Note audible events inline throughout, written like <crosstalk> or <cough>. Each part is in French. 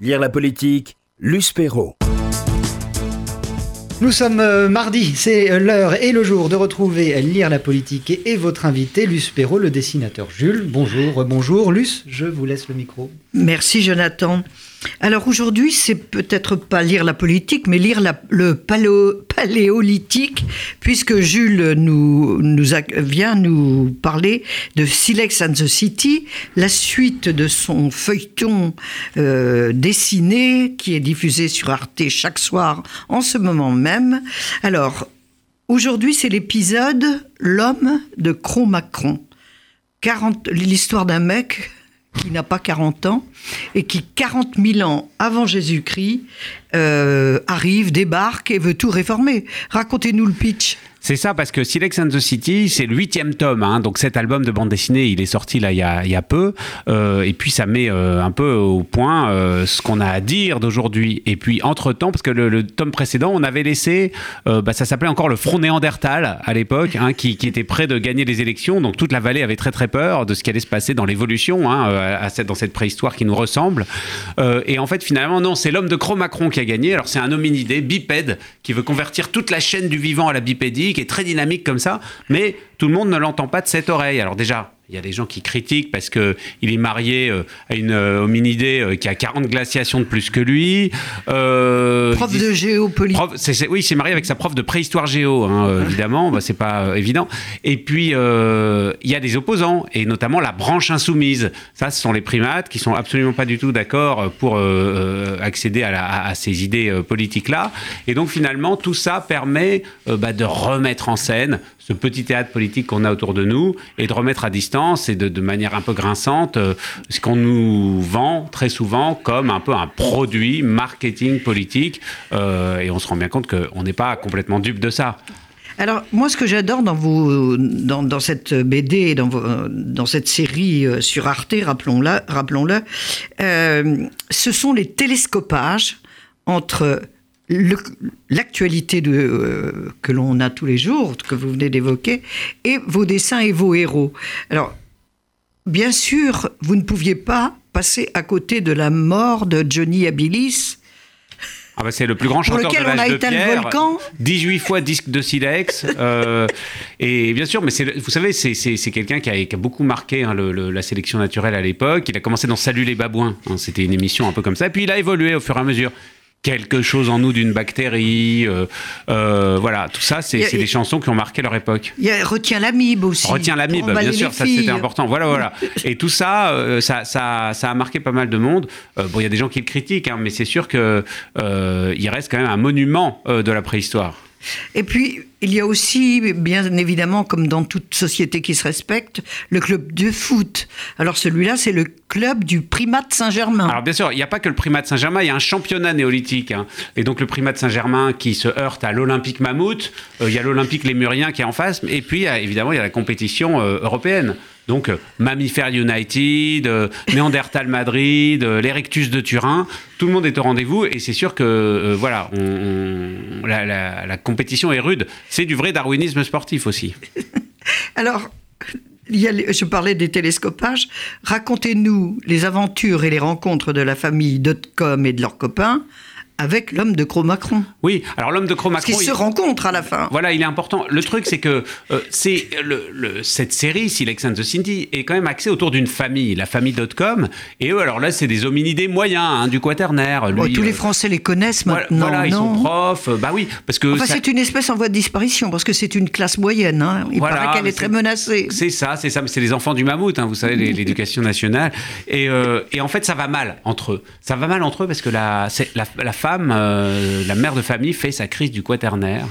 Lire la politique, Luce Perrault. Nous sommes euh, mardi, c'est euh, l'heure et le jour de retrouver Lire la politique et, et votre invité, Luce Perrault, le dessinateur Jules. Bonjour, bonjour. Luce, je vous laisse le micro. Merci Jonathan. Alors aujourd'hui, c'est peut-être pas lire la politique, mais lire le paléo- paléolithique, puisque Jules nous, vient nous parler de Silex and the City, la suite de son feuilleton euh, dessiné qui est diffusé sur Arte chaque soir en ce moment même. Alors, aujourd'hui, c'est l'épisode L'homme de Cro-Macron. 40 L'histoire d'un mec qui n'a pas 40 ans et qui, 40 000 ans avant Jésus-Christ, euh, arrive, débarque et veut tout réformer. Racontez-nous le pitch. C'est ça, parce que Silex and the City, c'est le huitième tome. hein. donc cet album de bande dessinée, il est sorti là il y a, peu. Euh, et puis ça met euh, un peu au point euh, ce qu'on a à dire d'aujourd'hui. Et puis entre-temps, parce que le, tome précédent, on avait laissé, bah, ça s'appelait encore le Front Néandertal à l'époque, hein, qui, était près de gagner les élections. Donc toute la vallée avait très très peur de ce qui allait se passer dans l'évolution, hein, à dans cette préhistoire qui nous ressemble. Et en fait, finalement, non, c'est l'homme de Cro-Macron qui a gagné. Alors c'est un hominidé bipède qui veut convertir toute la chaîne du vivant à la bipédie, qui est très dynamique comme ça, mais tout le monde ne l'entend pas de cette oreille. Alors déjà, il y a des gens qui critiquent parce que il est marié euh, à une euh, hominidée euh, qui a 40 glaciations de plus que lui. Euh, Prof de géopolitique. Oui, il s'est marié avec sa prof de préhistoire géo, hein, euh, évidemment, bah, c'est pas évident. Et puis, euh, il y a des opposants, et notamment la branche insoumise. Ça, ce sont les primates qui sont absolument pas du tout d'accord pour euh, accéder à, la- à- à ces idées politiques-là. Et donc, finalement, tout ça permet bah, de remettre en scène ce petit théâtre politique qu'on a autour de nous et de remettre à distance et de, manière un peu grinçante euh, ce qu'on nous vend très souvent comme un peu un produit marketing politique euh, et on se rend bien compte qu'on n'est pas complètement dupe de ça. Alors, moi, ce que j'adore dans, vos, dans, cette BD, dans, dans cette série euh, sur Arte, rappelons-le, rappelons-le euh, ce sont les télescopages entre l'actualité euh, que l'on a tous les jours, que vous venez d'évoquer, et vos dessins et vos héros. Alors, bien sûr, vous ne pouviez pas passer à côté de la mort de Johnny Abilis, Ah bah c'est le plus grand chanteur lequel de l'âge de pierre, volcan. 18 fois disque de silex. euh, et bien sûr, mais vous savez, c'est, quelqu'un qui a, qui a beaucoup marqué hein, le- le- la sélection naturelle à l'époque. Il a commencé dans Salut les babouins. hein, c'était une émission un peu comme ça. Puis il a évolué au fur et à mesure. Quelque chose en nous d'une bactérie. euh, euh, voilà, tout ça, c'est, des chansons qui ont marqué leur époque. il y a Retiens l'amibe aussi. Retiens l'amibe, bien sûr, les ça c'était important. Voilà, voilà. Et tout ça, euh, ça, ça, ça a marqué pas mal de monde. Euh, bon, il y a des gens qui le critiquent, hein, mais c'est sûr que euh, il reste quand même un monument de la préhistoire. Et puis, il y a aussi, bien évidemment, comme dans toute société qui se respecte, le club de foot. Alors celui-là, c'est le club du primate Saint-Germain. Alors bien sûr, il n'y a pas que le primat Saint-Germain, il y a un championnat néolithique. hein. Et donc le primat Saint-Germain qui se heurte à l'Olympique Mammouth, euh, il y a l'Olympique Lémurien qui est en face, et puis évidemment il y a la compétition euh, européenne. Donc euh, Mammifère United, euh, Néandertal Madrid, euh, l'Erectus de Turin, tout le monde est au rendez-vous et c'est sûr que voilà, la, la- compétition est rude. C'est du vrai darwinisme sportif aussi. <laughs> Alors, je parlais des télescopages. Racontez-nous les aventures et les rencontres de la famille Dotcom et de leurs copains avec l'homme de Cro-Macron. Oui, alors l'homme de Cro-Macron... se rencontrent à la fin. Voilà, il est important. Le truc, c'est que euh, c'est le, le- cette série, Silex and the City, est quand même axée autour d'une famille, la famille Dotcom. Et eux, alors là, c'est des hominidés moyens, hein, du quaternaire. Lui, Oh, tous les euh, Français les connaissent maintenant, voilà, ils sont non profs. euh, bah oui, parce que Enfin, ça- c'est une espèce en voie de disparition, parce que c'est une classe moyenne. hein. Il Voilà, paraît qu'elle est très menacée. C'est ça, c'est ça. Mais c'est les enfants du mammouth, hein, vous savez, l'éducation nationale. Et, euh, et en fait, ça va mal entre eux. Ça va mal entre eux parce que la, la, la femme, euh, la mère de famille, fait sa crise du quaternaire.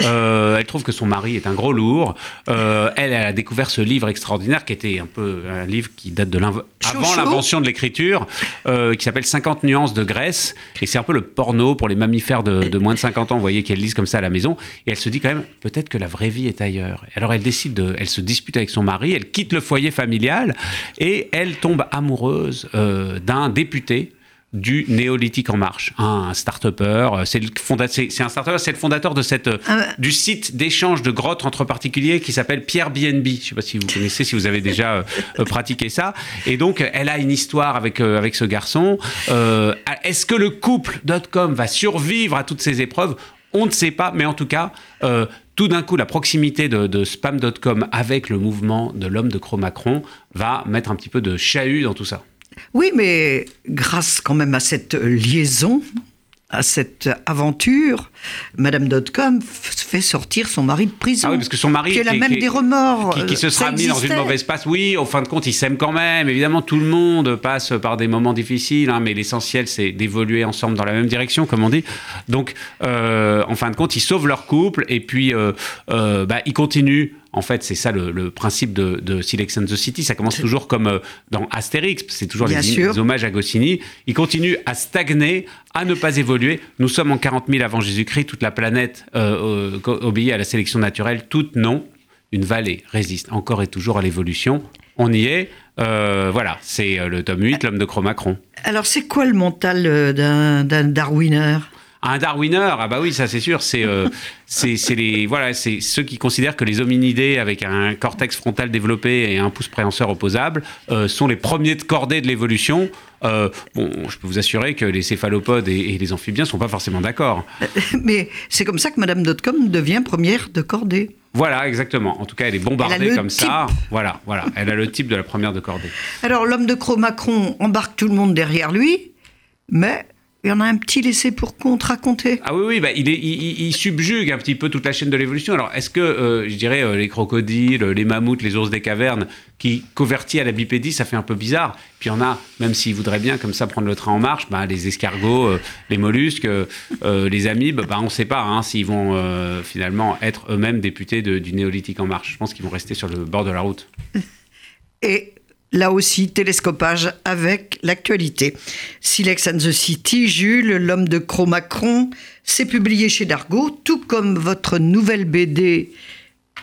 Euh, elle trouve que son mari est un gros lourd. Euh, elle, elle a découvert ce livre extraordinaire qui était un peu un livre qui date de avant l'invention de l'écriture, qui s'appelle 50 nuances de Grèce. Et c'est un peu le porno pour les mammifères de, de moins de 50 ans. Vous voyez qu'elle lisent comme ça à la maison. Et elle se dit quand même, peut-être que la vraie vie est ailleurs. Alors elle décide de, elle se dispute avec son mari, elle quitte le foyer familial et elle tombe amoureuse d'un député du néolithique en marche. Un start-upper, c'est le fondateur, c'est un start c'est le fondateur de cette, Ah. du site d'échange de grottes entre particuliers qui s'appelle Pierre BNB. Je ne sais pas si vous connaissez, si vous avez déjà euh, euh, pratiqué ça. Et donc, elle a une histoire avec, euh, avec ce garçon. Euh, Est-ce que le couple.com va survivre à toutes ces épreuves? On ne sait pas, mais en tout cas, euh, tout d'un coup, la proximité de, de spam.com avec le mouvement de l'homme de Cro-Macron va mettre un petit peu de chahut dans tout ça. Oui, mais grâce quand même à cette liaison, à cette aventure, Madame Dotcom fait sortir son mari de prison. Ah oui, parce que son mari Qui a qui- même qui- des remords. qui, qui se sera mis dans une mauvaise passe. Oui, au fin de compte, ils s'aiment quand même. Évidemment, tout le monde passe par des moments difficiles, hein, mais l'essentiel, c'est d'évoluer ensemble dans la même direction, comme on dit. Donc, euh, en fin de compte, ils sauvent leur couple et puis euh, euh, bah, ils continuent. En fait, c'est ça le, le principe de, de Silex and the City. Ça commence toujours comme euh, dans Astérix. C'est toujours les, hommages à Goscinny. Ils continuent à stagner, à ne pas évoluer. Nous sommes en 40 000 avant Jésus-Christ. Toute la planète euh, euh, obéit à la sélection naturelle. Toute non une vallée résiste encore et toujours à l'évolution. On y est. Euh, voilà, c'est le tome 8, l'homme de Cro-Macron. Alors, c'est quoi le mental d'un darwineur? Un Darwineur, ah bah oui, ça c'est sûr, c'est euh, <laughs> les voilà, c'est ceux qui considèrent que les hominidés avec un cortex frontal développé et un pouce préhenseur opposable euh, sont les premiers de cordée de l'évolution. Euh, bon, je peux vous assurer que les céphalopodes et, et les amphibiens sont pas forcément d'accord. <laughs> Mais c'est comme ça que Madame Dotcom devient première de cordée. Voilà, exactement. En tout cas, elle est bombardée comme ça. Voilà, voilà. Elle a le type de la première de cordée. Alors, l'homme de Cro-Macron embarque tout le monde derrière lui, mais il y en a un petit laissé pour compte raconter. Ah oui, oui, bah, il, est, il, il- il subjugue un petit peu toute la chaîne de l'évolution. Alors, est-ce que, euh, je dirais, euh, les crocodiles, les mammouths, les ours des cavernes, qui convertis à la bipédie, ça fait un peu bizarre. Puis il y en a, même s'ils voudraient bien comme ça prendre le train en marche, bah, les escargots, euh, les mollusques, les amibes, bah, on ne sait pas hein, s'ils vont finalement être eux-mêmes députés de- du néolithique en marche. Je pense qu'ils vont rester sur le bord de la route. Et là aussi, télescopage avec l'actualité. Silex and the City, Jules, l'homme de Cro-Macron, c'est publié chez Dargaud, tout comme votre nouvelle BD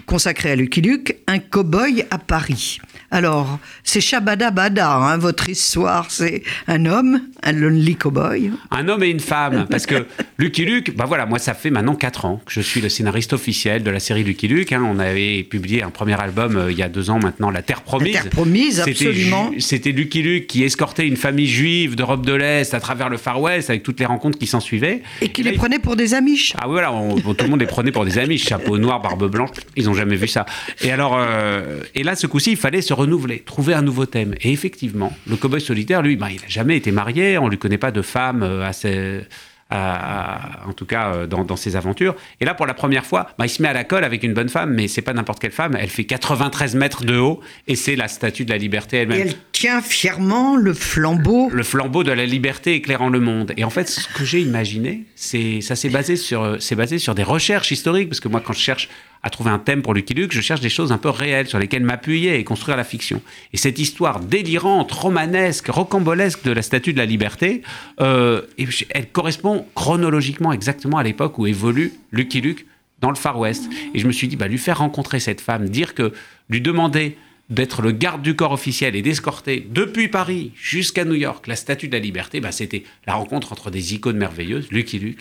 consacrée à Lucky Luke, Un cow-boy à Paris. Alors, c'est Shabada Bada, hein, votre histoire, c'est un homme, un lonely cowboy. Un homme et une femme. <laughs> Parce que Lucky Luke, bah voilà, moi ça fait maintenant 4 ans que je suis le scénariste officiel de la série Lucky Luke. hein. On avait publié un premier album euh, il y a deux ans maintenant, La Terre Promise. La Terre Promise, absolument. C'était Lucky Luke qui escortait une famille juive d'Europe de l'Est à travers le Far West avec toutes les rencontres qui s'en suivaient. Et qui les prenait pour des amiches. ah oui, voilà, on- tout le monde les prenait pour des amis, chapeau noir, barbe blanche, ils n'ont jamais vu ça. Et alors, euh, et là, ce coup-ci, il fallait se renouveler, trouver un nouveau thème. Et effectivement, le cowboy solitaire, lui, bah, il n'a jamais été marié, on lui connaît pas de femme euh, assez. à- à- en tout cas euh, dans, dans ses aventures. Et là, pour la première fois, bah, il se met à la colle avec une bonne femme, mais c'est pas n'importe quelle femme. Elle fait 93 mètres de haut et c'est la statue de la liberté Et elle-même elle tient fièrement le flambeau. le flambeau de la liberté éclairant le monde. Et en fait, ce que j'ai imaginé, c'est ça s'est basé sur c'est basé sur des recherches historiques parce que moi quand je cherche à trouver un thème pour Lucky Luke, je cherche des choses un peu réelles sur lesquelles m'appuyer et construire la fiction. Et cette histoire délirante, romanesque, rocambolesque de la Statue de la Liberté, euh, elle correspond chronologiquement exactement à l'époque où évolue Lucky Luke dans le Far West. Et je me suis dit, bah, lui faire rencontrer cette femme, dire que lui demander d'être le garde du corps officiel et d'escorter depuis Paris jusqu'à New York la Statue de la Liberté, bah, c'était la rencontre entre des icônes merveilleuses, Lucky Luke,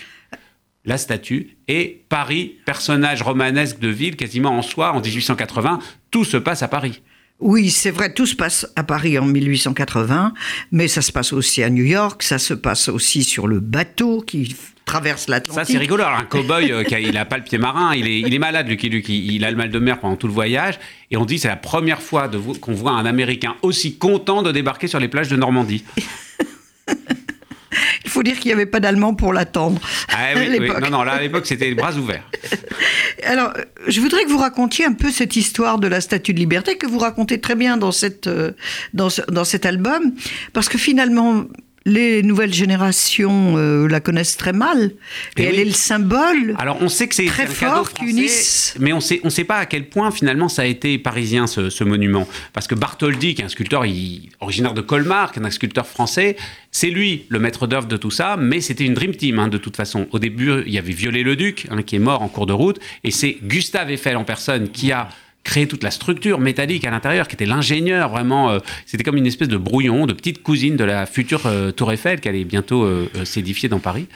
la statue, et Paris, personnage romanesque de ville quasiment en soi, en 1880, tout se passe à Paris. Oui, c'est vrai, tout se passe à Paris en 1880, mais ça se passe aussi à New York, ça se passe aussi sur le bateau qui traverse l'Atlantique. Ça, c'est rigolo. Alors, un cow-boy, euh, il n'a pas le pied marin, il est, il est malade, Lucky Luke. Il, il a le mal de mer pendant tout le voyage. Et on dit c'est la première fois qu'on voit un Américain aussi content de débarquer sur les plages de Normandie. <laughs> Il faut dire qu'il n'y avait pas d'Allemand pour l'attendre Ah oui. <laughs> Non, non, là, à l'époque, c'était les bras ouverts. <laughs> Alors, je voudrais que vous racontiez un peu cette histoire de la Statue de Liberté que vous racontez très bien dans, cette, euh, dans, dans cet album, parce que finalement, les nouvelles générations euh, la connaissent très mal, et, Et elle est le symbole. Alors, on sait que c'est Très fort français, qu'unissent- mais on sait, on sait pas à quel point finalement ça a été parisien ce, ce monument, parce que Bartholdi, qui est un sculpteur il- originaire de Colmar, qui est un sculpteur français, c'est lui le maître d'œuvre de tout ça, mais c'était une dream team hein, de toute façon. Au début, il y avait Viollet-le-Duc, hein, qui est mort en cours de route, et c'est Gustave Eiffel en personne qui a créé toute la structure métallique à l'intérieur, qui était l'ingénieur vraiment. euh, C'était comme une espèce de brouillon, de petite cousine de la future euh, Tour Eiffel qui allait bientôt euh, s'édifier dans Paris.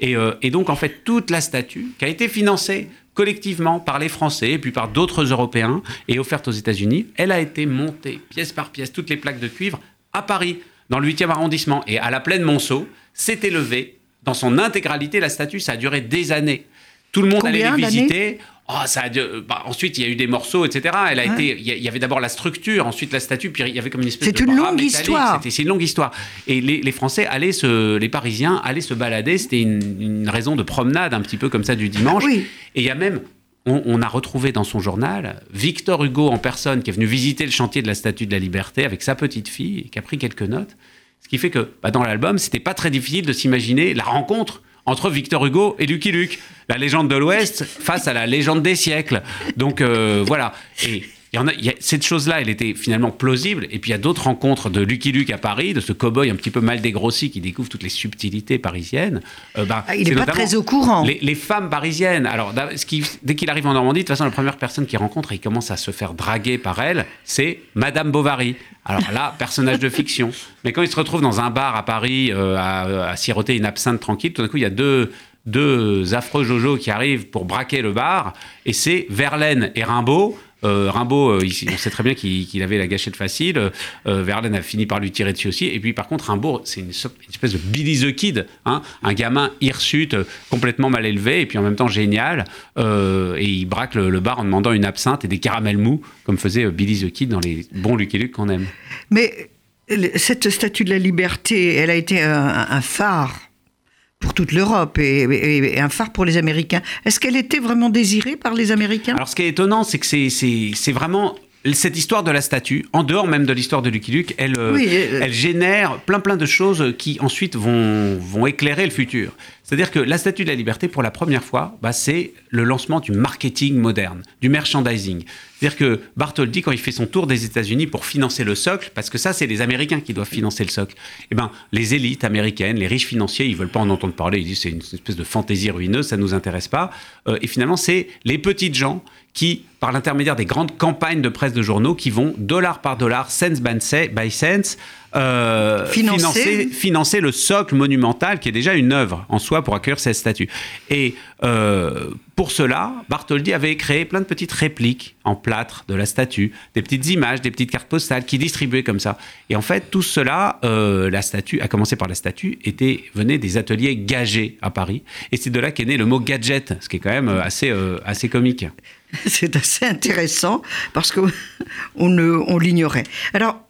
Et, et donc, en fait, toute la statue, qui a été financée collectivement par les Français et puis par d'autres Européens et offerte aux États-Unis, elle a été montée pièce par pièce, toutes les plaques de cuivre, à Paris, dans le 8e arrondissement. Et à la plaine Monceau, s'est élevée dans son intégralité la statue. Ça a duré des années. Tout le monde allait Combien les d'années? visiter. Oh, ça a dû- bah, ensuite, il y a eu des morceaux, etc. Elle a Ouais. été, il y avait d'abord la structure, ensuite la statue, puis il y avait comme une espèce C'est de une bras longue histoire. C'est une longue histoire. Et les, les Français allaient se, les Parisiens allaient se balader. C'était une, une raison de promenade un petit peu comme ça du dimanche. Oui. Et il y a même, on, on a retrouvé dans son journal Victor Hugo en personne qui est venu visiter le chantier de la Statue de la Liberté avec sa petite fille et qui a pris quelques notes. Ce qui fait que bah, dans l'album, c'était pas très difficile de s'imaginer la rencontre entre Victor Hugo et Lucky Luke, la légende de l'Ouest face à la légende des siècles. Donc euh, voilà. Et il y en a, il y a- cette chose-là, elle était finalement plausible. Et puis il y a d'autres rencontres de Lucky Luke à Paris, de ce cow-boy un petit peu mal dégrossi qui découvre toutes les subtilités parisiennes. Euh, bah, Ah, il n'est pas très au courant. Les, les femmes parisiennes. Alors, da- ce qui- dès qu'il arrive en Normandie, de toute façon, la première personne qu'il rencontre et il commence à se faire draguer par elle, c'est Madame Bovary. Alors là, personnage de fiction. <laughs> Mais quand il se retrouve dans un bar à Paris euh, à, à siroter une absinthe tranquille, tout d'un coup, il y a deux, deux affreux Jojo qui arrivent pour braquer le bar. Et c'est Verlaine et Rimbaud. Euh, Rimbaud, euh, on sait très bien qu'il avait la gâchette facile. Euh, Verlaine a fini par lui tirer dessus aussi. Et puis, par contre, Rimbaud, c'est une, espèce de Billy the Kid, hein, un gamin hirsute, complètement mal élevé, et puis en même temps génial. Et il braque le, bar en demandant une absinthe et des caramels mous, comme faisait Billy the Kid dans les bons Lucky Luke qu'on aime. Mais cette statue de la liberté, elle a été un phare pour toute l'Europe et, et- et un phare pour les Américains. Est-ce qu'elle était vraiment désirée par les Américains? Alors, ce qui est étonnant, c'est que c'est- vraiment cette histoire de la statue, en dehors même de l'histoire de Lucky Luke, elle, euh, Oui, euh, elle génère plein plein de choses qui ensuite vont, vont éclairer le futur. C'est-à-dire que la statue de la liberté, pour la première fois, bah, c'est le lancement du marketing moderne, du merchandising. C'est-à-dire que Bartholdi, quand il fait son tour des États-Unis pour financer le socle, parce que ça, c'est les Américains qui doivent financer le socle, eh ben, les élites américaines, les riches financiers, ils veulent pas en entendre parler. Ils disent c'est une espèce de fantaisie ruineuse, ça nous intéresse pas. Euh, et finalement, c'est les petites gens qui, par l'intermédiaire des grandes campagnes de presse de journaux, qui vont dollar par dollar, cents, by cents, euh, Financer. financer, le socle monumental qui est déjà une œuvre en soi pour accueillir cette statue. Et euh, pour cela, Bartholdi avait créé plein de petites répliques en plâtre de la statue, des petites images, des petites cartes postales qui distribuaient comme ça. Et en fait, tout cela, euh, la statue, à commencer par la statue, était, venait des ateliers gagés à Paris. Et c'est de là qu'est né le mot gadget, ce qui est quand même assez, assez comique. <laughs> C'est assez intéressant parce qu'on <laughs> on l'ignorait. Alors,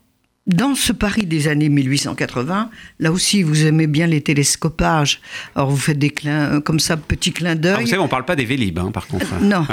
dans ce Paris des années 1880, là aussi, vous aimez bien les télescopages. Alors, vous faites des clins, euh, comme ça, petits clins Ah, d'œil. vous savez, on parle pas des Vélib, hein, par contre. <laughs> Non,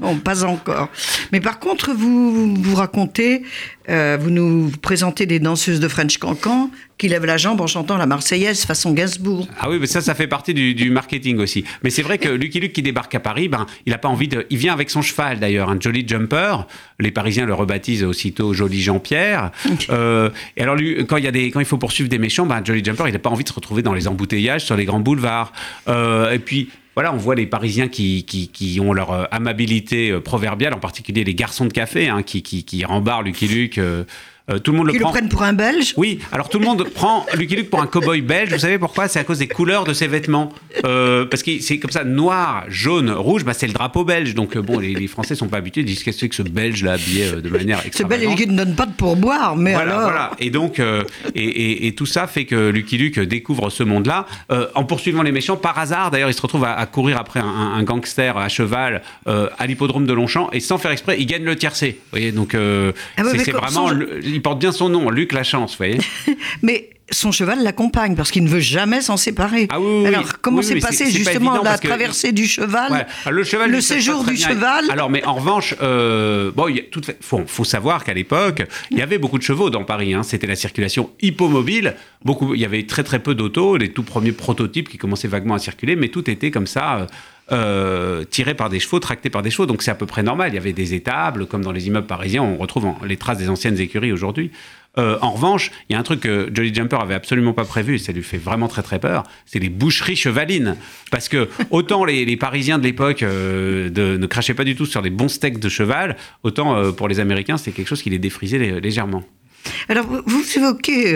non, pas encore. Mais par contre, vous vous racontez, euh, vous nous présentez des danseuses de French Cancan qui lèvent la jambe en chantant la Marseillaise façon Gainsbourg. Ah oui, mais ça, ça fait partie du, du marketing aussi. Mais c'est vrai que Lucky Luke qui débarque à Paris, ben, il n'a pas envie de. Il vient avec son cheval d'ailleurs, un Jolly Jumper. Les Parisiens le rebaptisent aussitôt Joli Jean-Pierre. <laughs> Euh, et alors, lui, quand il, y a des, quand il faut poursuivre des méchants, ben, Jolly Jumper, il n'a pas envie de se retrouver dans les embouteillages sur les grands boulevards. Euh, et puis. Voilà, on voit les Parisiens qui, qui, qui ont leur euh, amabilité proverbiale, en particulier les garçons de café, hein, qui, qui, qui rembarrent Lucky Luke. euh, euh, tout le monde le Qui le prend. prennent pour un Belge Oui, alors tout le monde <laughs> prend Lucky Luke pour un cow-boy belge. Vous savez pourquoi? C'est à cause des couleurs de ses vêtements. Euh, parce que c'est comme ça, noir, jaune, rouge, bah, c'est le drapeau belge. Donc euh, bon, les, les Français sont pas habitués, ils disent qu'est-ce que c'est que ce belge là habillé de manière Ce Belge qui ne donne pas de pourboire, mais Voilà, alors. voilà. Et donc, euh, et, et- et tout ça fait que Lucky Luke découvre ce monde-là. En poursuivant les méchants, par hasard, d'ailleurs, il se retrouve à, à courir après un, un gangster à cheval à l'hippodrome de Longchamp, et sans faire exprès, il gagne le tiercé. Vous voyez, donc Ah c'est vraiment, son- le- il porte bien son nom, Luc la chance, vous voyez. <laughs> Mais son cheval l'accompagne parce qu'il ne veut jamais s'en séparer. Ah oui, oui. Alors, comment Oui, s'est passé pas justement la que- traversée du cheval. Alors, le cheval, séjour du bien. cheval Alors, mais en revanche, euh, bon, il faut savoir qu'à l'époque, il y avait beaucoup de chevaux dans Paris. hein. C'était la circulation hippomobile. Beaucoup, il y avait très très peu d'autos, les tout premiers prototypes qui commençaient vaguement à circuler, mais tout était comme ça. euh, euh, tiré par des chevaux, tracté par des chevaux, donc c'est à peu près normal. Il y avait des étables, comme dans les immeubles parisiens, on retrouve les traces des anciennes écuries aujourd'hui. Euh, en revanche, il y a un truc que Jolly Jumper avait absolument pas prévu, et ça lui fait vraiment très très peur, c'est les boucheries chevalines. Parce que autant les, Parisiens de l'époque euh, ne crachaient pas du tout sur les bons steaks de cheval, autant pour les Américains, c'était quelque chose qui les défrisait légèrement. Alors, vous évoquez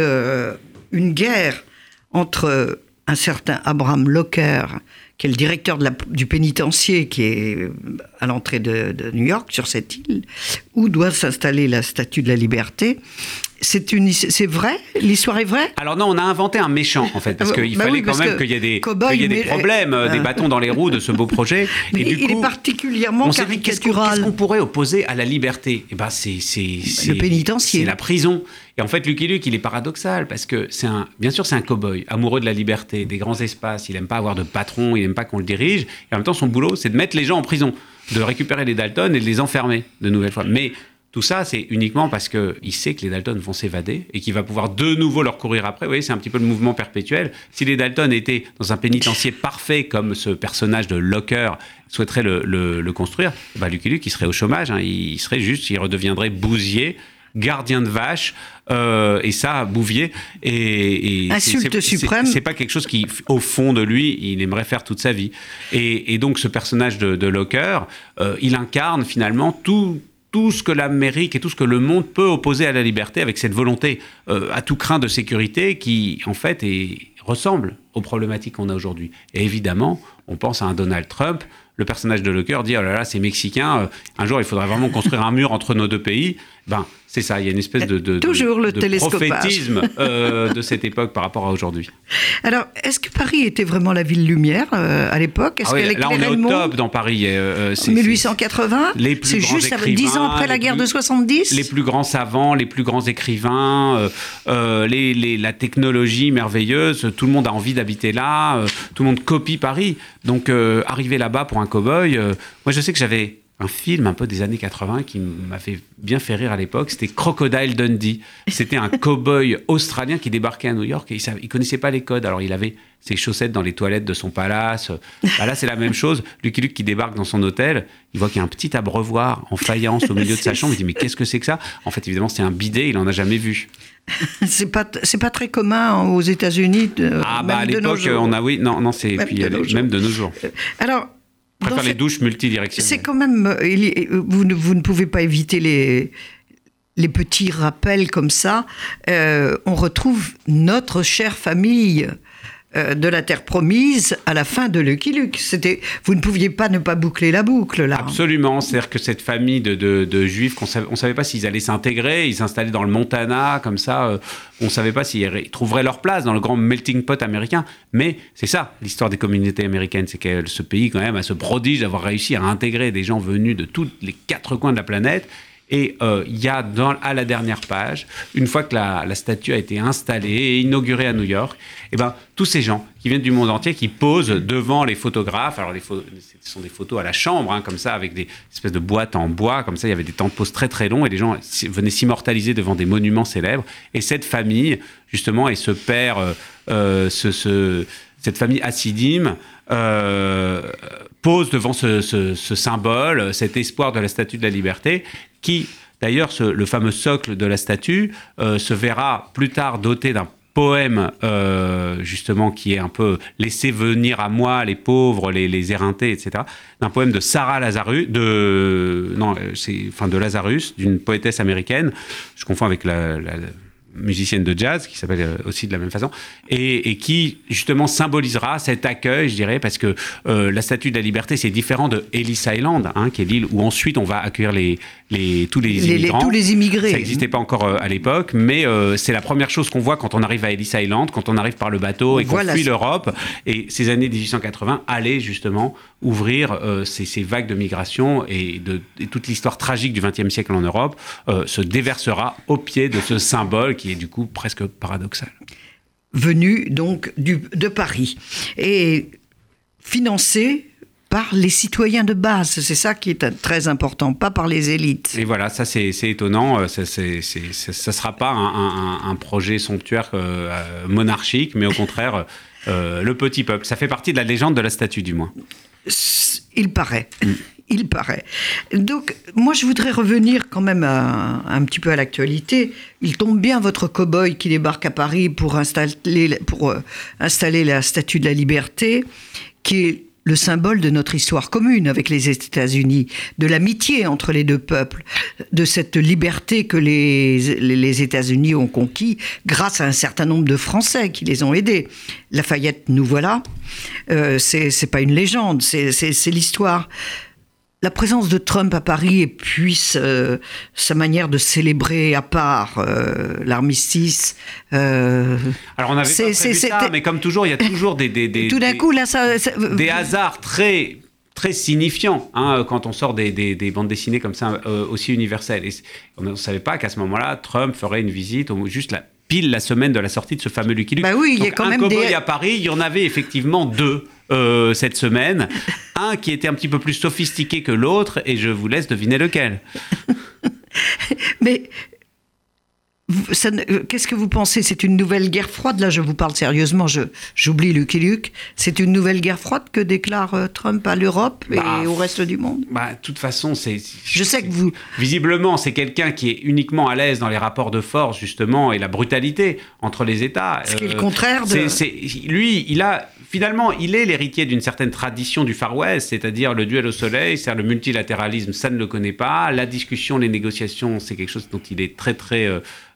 une guerre entre un certain Abraham Locker, qui est le directeur du pénitencier qui est à l'entrée de, New York, sur cette île, où doit s'installer la Statue de la Liberté, c'est une, c'est vrai? L'histoire est vraie? Alors non, on a inventé un méchant en fait, parce ah qu'il bah fallait quand même qu'il y ait des, y ait des problèmes, euh, des bâtons dans les roues de ce beau projet. Mais et du il est particulièrement caricatural. Qu'est-ce qu'on pourrait opposer à la liberté? Eh ben c'est c'est le pénitencier, c'est la prison. Et en fait, Lucky Luke, il est paradoxal parce que c'est un, bien sûr, c'est un cow-boy amoureux de la liberté, des grands espaces. Il aime pas avoir de patron, il aime pas qu'on le dirige. Et en même temps, son boulot, c'est de mettre les gens en prison, de récupérer les Dalton et de les enfermer de nouvelles fois. Mais tout ça, c'est uniquement parce qu'il sait que les Dalton vont s'évader et qu'il va pouvoir de nouveau leur courir après. Vous voyez, c'est un petit peu le mouvement perpétuel. Si les Dalton étaient dans un pénitencier parfait, comme ce personnage de Locker souhaiterait le, construire, bah Lucky Luke, il serait au chômage. Hein. il serait juste, il redeviendrait bousier gardien de vache, euh, et ça, Bouvier. Et, et Insulte suprême. C'est pas quelque chose qui, au fond de lui, il aimerait faire toute sa vie. Et, donc, ce personnage de, de Locker, euh, il incarne finalement tout tout ce que l'Amérique et tout ce que le monde peut opposer à la liberté avec cette volonté euh, à tout craint de sécurité qui, en fait, ressemble aux problématiques qu'on a aujourd'hui. Et évidemment, on pense à un Donald Trump. Le personnage de Locker dit Oh là là, c'est mexicain, un jour il faudrait vraiment construire un mur entre nos deux pays. Ben, c'est ça, il y a une espèce de, de, Toujours le de prophétisme euh, de cette époque par rapport à aujourd'hui. <laughs> Alors, est-ce que Paris était vraiment la ville lumière euh, à l'époque? Est-ce ah Là, on est au top dans Paris. Euh, 1880 C'est juste dix ans après la guerre de 70 Les plus grands savants, les plus grands écrivains, euh, les, la technologie merveilleuse, tout le monde a envie d'habiter là, tout le monde copie Paris. Donc, arriver là-bas pour un cow-boy, moi je sais que j'avais un film un peu des années 80 qui m'avait bien fait rire à l'époque. C'était Crocodile Dundee. C'était un cow-boy <laughs> australien qui débarquait à New York et il ne connaissait pas les codes. Alors il avait ses chaussettes dans les toilettes de son palace. Bah là, c'est la même chose. Lucky Luke qui débarque dans son hôtel, il voit qu'il y a un petit abreuvoir en faïence au milieu de <laughs> sa chambre. Il dit Mais qu'est-ce que c'est que ça? En fait, évidemment, c'est un bidet, il n'en a jamais vu. <laughs> c'est pas c'est pas très commun aux États-Unis. Ah bah à l'époque on a oui non non c'est puis même de nos jours. Alors préfère les douches multidirectionnelles. C'est quand même. Euh, vous ne, vous ne pouvez pas éviter les, les petits rappels comme ça. Euh, on retrouve notre chère famille de la Terre promise à la fin de Lucky Luke. C'était, vous ne pouviez pas ne pas boucler la boucle là. Absolument, c'est-à-dire que cette famille de, de, juifs, on savait, savait pas s'ils allaient s'intégrer, ils s'installaient dans le Montana comme ça, euh, on savait pas s'ils trouveraient leur place dans le grand melting pot américain. Mais c'est ça l'histoire des communautés américaines, c'est que ce pays quand même a ce prodige d'avoir réussi à intégrer des gens venus de tous les quatre coins de la planète et euh, il y a à la dernière page, une fois que la, statue a été installée et inaugurée à New York, et eh ben, tous ces gens qui viennent du monde entier, qui posent devant les photographes, alors les ce sont des photos à la chambre, hein, comme ça, avec des espèces de boîtes en bois, comme ça, il y avait des temps de pause très très longs, et les gens venaient s'immortaliser devant des monuments célèbres. Et cette famille, justement, et ce père, euh, euh, ce, cette famille Assidim, pose devant ce, symbole, cet espoir de la statue de la liberté, qui, d'ailleurs, le fameux socle de la statue euh, se verra plus tard doté d'un poème euh, justement qui est un peu laissé venir à moi les pauvres, les, les éreintés, etc. D'un poème de Sarah Lazarus, de non, c'est enfin de Lazarus, d'une poétesse américaine. Je confonds avec la musicienne de jazz, qui s'appelle euh, aussi de la même façon, et, qui justement symbolisera cet accueil, je dirais, parce que euh, la Statue de la Liberté, c'est différent de Ellis Island, hein, qui est l'île où ensuite on va accueillir les, les, tous les, immigrants. tous les immigrés. Ça n'existait pas encore euh, à l'époque, mais c'est la première chose qu'on voit quand on arrive à Ellis Island, quand on arrive par le bateau et qu'on fuit l'Europe. Et ces années 1880 allaient justement ouvrir ces, ces, vagues de migration et, de, toute l'histoire tragique du XXe siècle en Europe se déversera au pied de ce symbole qui est du coup presque paradoxal. Venu donc du, de Paris et financé par les citoyens de base. C'est ça qui est très important, pas par les élites. Et voilà, ça c'est étonnant. Euh, ça ne sera pas un, projet somptuaire euh, euh, monarchique, mais au contraire, le petit peuple. Ça fait partie de la légende de la statue, du moins. Il paraît. Mm. Il paraît. Donc, moi, je voudrais revenir quand même un petit peu à l'actualité. Il tombe bien votre cow-boy qui débarque à Paris pour installer, pour, euh, installer la Statue de la Liberté, qui est le symbole de notre histoire commune avec les États-Unis, de l'amitié entre les deux peuples, de cette liberté que les, États-Unis ont conquis grâce à un certain nombre de Français qui les ont aidés. Lafayette, nous voilà. Euh, c'est pas une légende, c'est l'histoire la présence de Trump à Paris et puis sa manière de célébrer à part euh, l'armistice. Euh, Alors on avait pas prévu ça, mais comme toujours, il y a toujours des, des, tout d'un coup là ça, des hasards très très signifiants hein, quand on sort des, bandes dessinées comme ça euh, aussi universelles. Et on ne savait pas qu'à ce moment-là, Trump ferait une visite juste la, pile la semaine de la sortie de ce fameux Lucky Luke. Bah oui, il y a quand un même des... à Paris, il y en avait effectivement deux. Cette semaine. Un qui était un petit peu plus sophistiqué que l'autre, et je vous laisse deviner lequel. <laughs> Mais euh, Qu'est-ce que vous pensez? C'est une nouvelle guerre froide? Là, je vous parle sérieusement, j'oublie Lucky Luke. C'est une nouvelle guerre froide que déclare euh, Trump à l'Europe et bah, au reste du monde? bah, De toute façon, c'est. Je sais que vous. Visiblement, c'est quelqu'un qui est uniquement à l'aise dans les rapports de force, justement, et la brutalité entre les États. Ce qui est le euh, contraire de. lui, il a. Finalement, il est l'héritier d'une certaine tradition du Far West, c'est-à-dire le duel au soleil, c'est le multilatéralisme, ça ne le connaît pas. La discussion, les négociations, c'est quelque chose dont il est très, très.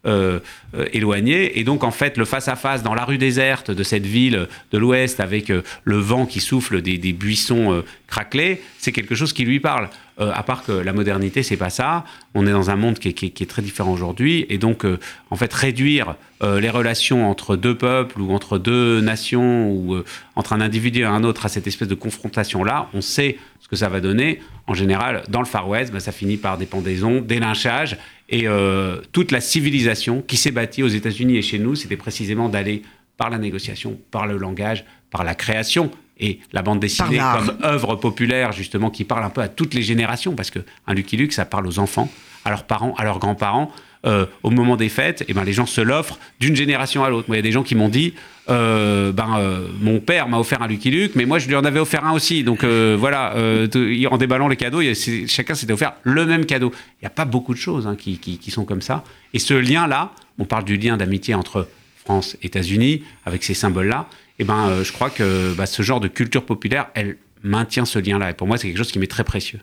Euh, euh, éloigné. Et donc, en fait, le face-à-face dans la rue déserte de cette ville de l'Ouest, avec euh, le vent qui souffle des, buissons craquelés, c'est quelque chose qui lui parle. à part que la modernité, c'est pas ça. On est dans un monde qui est, très différent aujourd'hui. Et donc, en fait, réduire les relations entre deux peuples ou entre deux nations ou entre un individu et un autre à cette espèce de confrontation-là, on sait ce que ça va donner. En général, dans le Far West, bah, ça finit par des pendaisons, des lynchages et euh, toute la civilisation qui s'est bâtie aux États-Unis et chez nous, c'était précisément d'aller par la négociation, par le langage, par la création et la bande dessinée comme œuvre populaire justement qui parle un peu à toutes les générations parce que un Lucky Luke ça parle aux enfants, à leurs parents, à leurs grands-parents. Euh, au moment des fêtes, et eh ben, les gens se l'offrent d'une génération à l'autre. il y a des gens qui m'ont dit euh, ben, euh, mon père m'a offert un Lucky Luke, mais moi je lui en avais offert un aussi. Donc voilà, en déballant les cadeaux, chacun s'était offert le même cadeau. Il n'y a pas beaucoup de choses hein, qui, sont comme ça. Et ce lien-là, on parle du lien d'amitié entre France et États-Unis, avec ces symboles-là, et eh ben, je crois que bah, ce genre de culture populaire, elle maintient ce lien-là. Et pour moi, c'est quelque chose qui m'est très précieux.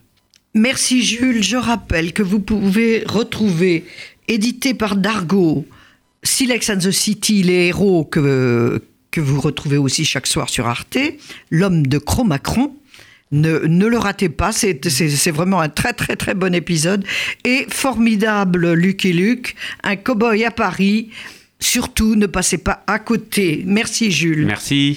Merci Jules. Je rappelle que vous pouvez retrouver édité par Dargo, Silex and the City, les héros que, que vous retrouvez aussi chaque soir sur Arte, L'homme de Cro-Macron. Ne, ne, le ratez pas, c'est vraiment un très très très bon épisode. Et formidable Lucky Luke, un cow-boy à Paris. Surtout, ne passez pas à côté. Merci Jules. Merci.